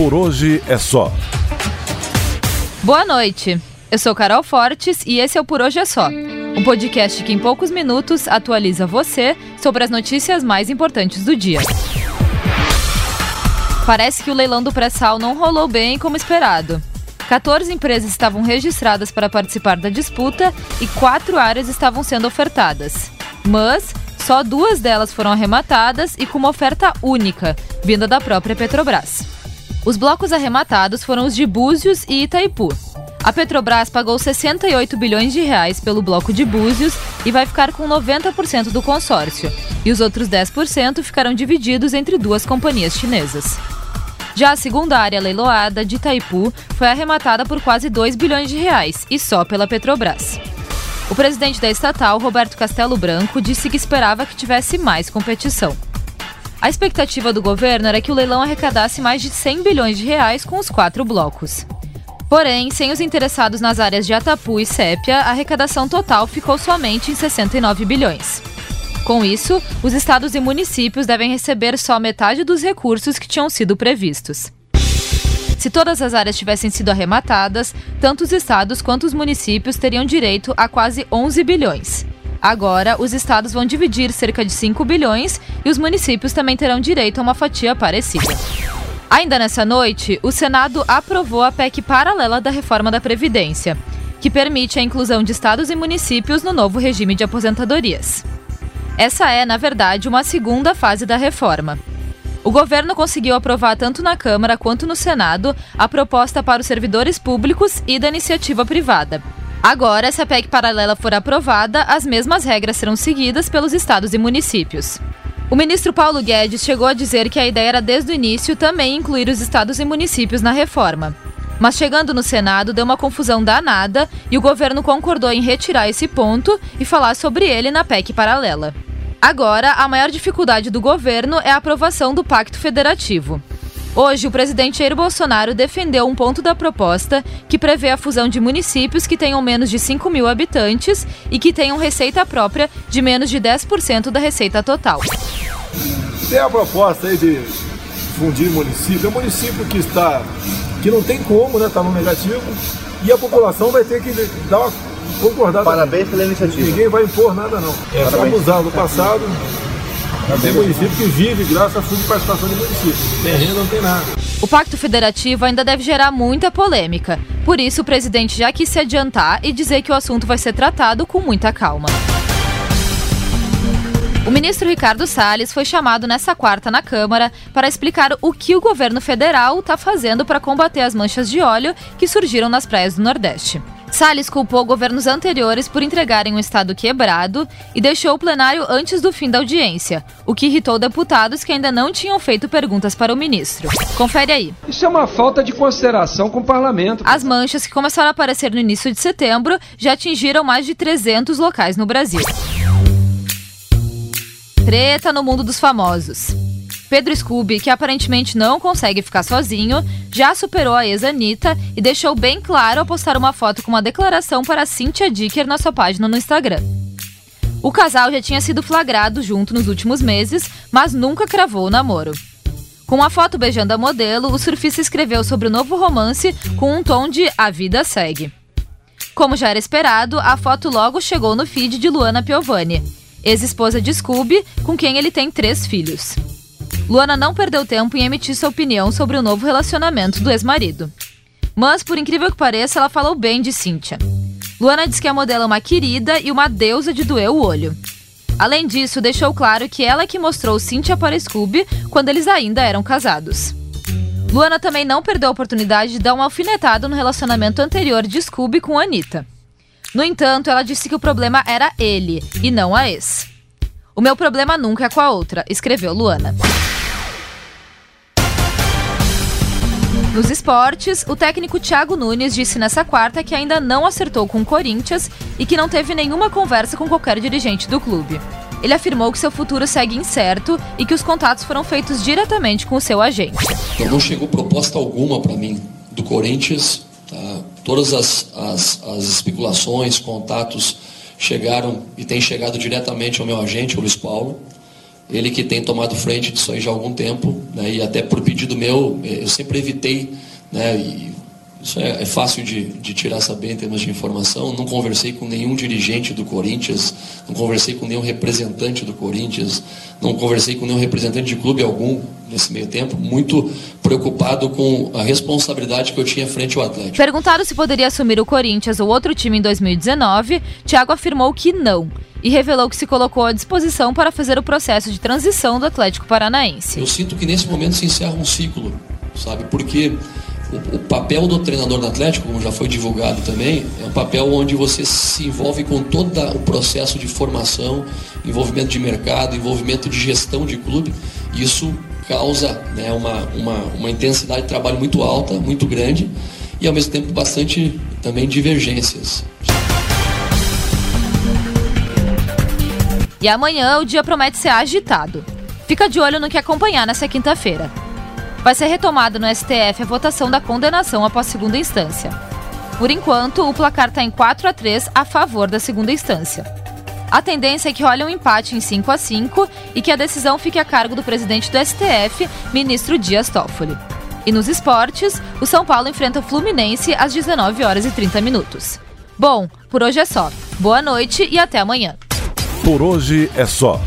Por hoje é só. Boa noite. Eu sou Carol Fortes e esse é o Por Hoje é Só. Um podcast que em poucos minutos atualiza você sobre as notícias mais importantes do dia. Parece que o leilão do pré-sal não rolou bem como esperado. 14 empresas estavam registradas para participar da disputa e quatro áreas estavam sendo ofertadas. Mas só duas delas foram arrematadas e com uma oferta única, vinda da própria Petrobras. Os blocos arrematados foram os de Búzios e Itaipu. A Petrobras pagou 68 bilhões de reais pelo bloco de Búzios e vai ficar com 90% do consórcio, e os outros 10% ficarão divididos entre duas companhias chinesas. Já a segunda área leiloada, de Itaipu, foi arrematada por quase 2 bilhões de reais, e só pela Petrobras. O presidente da estatal, Roberto Castelo Branco, disse que esperava que tivesse mais competição. A expectativa do governo era que o leilão arrecadasse mais de 100 bilhões de reais com os quatro blocos. Porém, sem os interessados nas áreas de Atapu e Sépia, a arrecadação total ficou somente em 69 bilhões. Com isso, os estados e municípios devem receber só metade dos recursos que tinham sido previstos. Se todas as áreas tivessem sido arrematadas, tanto os estados quanto os municípios teriam direito a quase 11 bilhões. Agora, os estados vão dividir cerca de 5 bilhões e os municípios também terão direito a uma fatia parecida. Ainda nessa noite, o Senado aprovou a PEC paralela da reforma da Previdência, que permite a inclusão de estados e municípios no novo regime de aposentadorias. Essa é, na verdade, uma segunda fase da reforma. O governo conseguiu aprovar tanto na Câmara quanto no Senado a proposta para os servidores públicos e da iniciativa privada. Agora, se a PEC paralela for aprovada, as mesmas regras serão seguidas pelos estados e municípios. O ministro Paulo Guedes chegou a dizer que a ideia era desde o início também incluir os estados e municípios na reforma. Mas chegando no Senado, deu uma confusão danada e o governo concordou em retirar esse ponto e falar sobre ele na PEC paralela. Agora, a maior dificuldade do governo é a aprovação do Pacto Federativo. Hoje, o presidente Jair Bolsonaro defendeu um ponto da proposta que prevê a fusão de municípios que tenham menos de 5 mil habitantes e que tenham receita própria de menos de 10% da receita total. Tem a proposta aí de fundir município, é um município que está, que não tem como, né, está no negativo, e a população vai ter que dar uma concordada. Parabéns pela iniciativa. Ninguém vai impor nada não. É só usar no passado. Tem município que vive graças a fundo de participação de município. Tem renda, não tem nada. O Pacto Federativo ainda deve gerar muita polêmica. Por isso, o presidente já quis se adiantar e dizer que o assunto vai ser tratado com muita calma. O ministro Ricardo Salles foi chamado nessa quarta na Câmara para explicar o que o governo federal está fazendo para combater as manchas de óleo que surgiram nas praias do Nordeste. Salles culpou governos anteriores por entregarem um Estado quebrado e deixou o plenário antes do fim da audiência, o que irritou deputados que ainda não tinham feito perguntas para o ministro. Confere aí. Isso é uma falta de consideração com o parlamento. As manchas que começaram a aparecer no início de setembro já atingiram mais de 300 locais no Brasil. Treta no mundo dos famosos. Pedro Scooby, que aparentemente não consegue ficar sozinho, já superou a ex-Anitta e deixou bem claro ao postar uma foto com uma declaração para Cynthia Dicker na sua página no Instagram. O casal já tinha sido flagrado junto nos últimos meses, mas nunca cravou o namoro. Com uma foto beijando a modelo, o surfista escreveu sobre o novo romance com um tom de A Vida Segue. Como já era esperado, a foto logo chegou no feed de Luana Piovani, ex-esposa de Scooby, com quem ele tem três filhos. Luana não perdeu tempo em emitir sua opinião sobre o novo relacionamento do ex-marido. Mas, por incrível que pareça, ela falou bem de Cynthia. Luana diz que a modelo é uma querida e uma deusa de doer o olho. Além disso, deixou claro que ela que mostrou Cynthia para Scooby quando eles ainda eram casados. Luana também não perdeu a oportunidade de dar uma alfinetada no relacionamento anterior de Scooby com Anitta. No entanto, ela disse que o problema era ele e não a ex. O meu problema nunca é com a outra, escreveu Luana. Nos esportes, o técnico Thiago Nunes disse nessa quarta que ainda não acertou com o Corinthians e que não teve nenhuma conversa com qualquer dirigente do clube. Ele afirmou que seu futuro segue incerto e que os contatos foram feitos diretamente com o seu agente. Não chegou proposta alguma para mim do Corinthians. Tá? Todas as, as, as especulações, contatos chegaram e têm chegado diretamente ao meu agente, o Luiz Paulo. Ele que tem tomado frente disso aí já há algum tempo, né, e até por pedido meu, eu sempre evitei, né, e isso é, é fácil de, de, tirar saber em termos de informação. Não conversei com nenhum dirigente do Corinthians, não conversei com nenhum representante do Corinthians, não conversei com nenhum representante de clube algum nesse meio tempo, muito preocupado com a responsabilidade que eu tinha frente ao Atlético. Perguntado se poderia assumir o Corinthians ou outro time em 2019, Thiago afirmou que não e revelou que se colocou à disposição para fazer o processo de transição do Atlético Paranaense. Eu sinto que nesse momento se encerra um ciclo, sabe? Porque o, o, papel do treinador do Atlético, como já foi divulgado também, é um papel onde você se envolve com todo o processo de formação, envolvimento de mercado, envolvimento de gestão de clube. Isso causa né, uma, uma, uma intensidade de trabalho muito alta, muito grande e ao mesmo tempo bastante também divergências. E amanhã o dia promete ser agitado. Fica de olho no que acompanhar nessa quinta-feira vai ser retomada no STF a votação da condenação após segunda instância. Por enquanto, o placar está em 4 a 3 a favor da segunda instância. A tendência é que role um empate em 5 a 5 e que a decisão fique a cargo do presidente do STF, ministro Dias Toffoli. E nos esportes, o São Paulo enfrenta o Fluminense às 19 horas e 30 minutos. Bom, por hoje é só. Boa noite e até amanhã. Por hoje é só.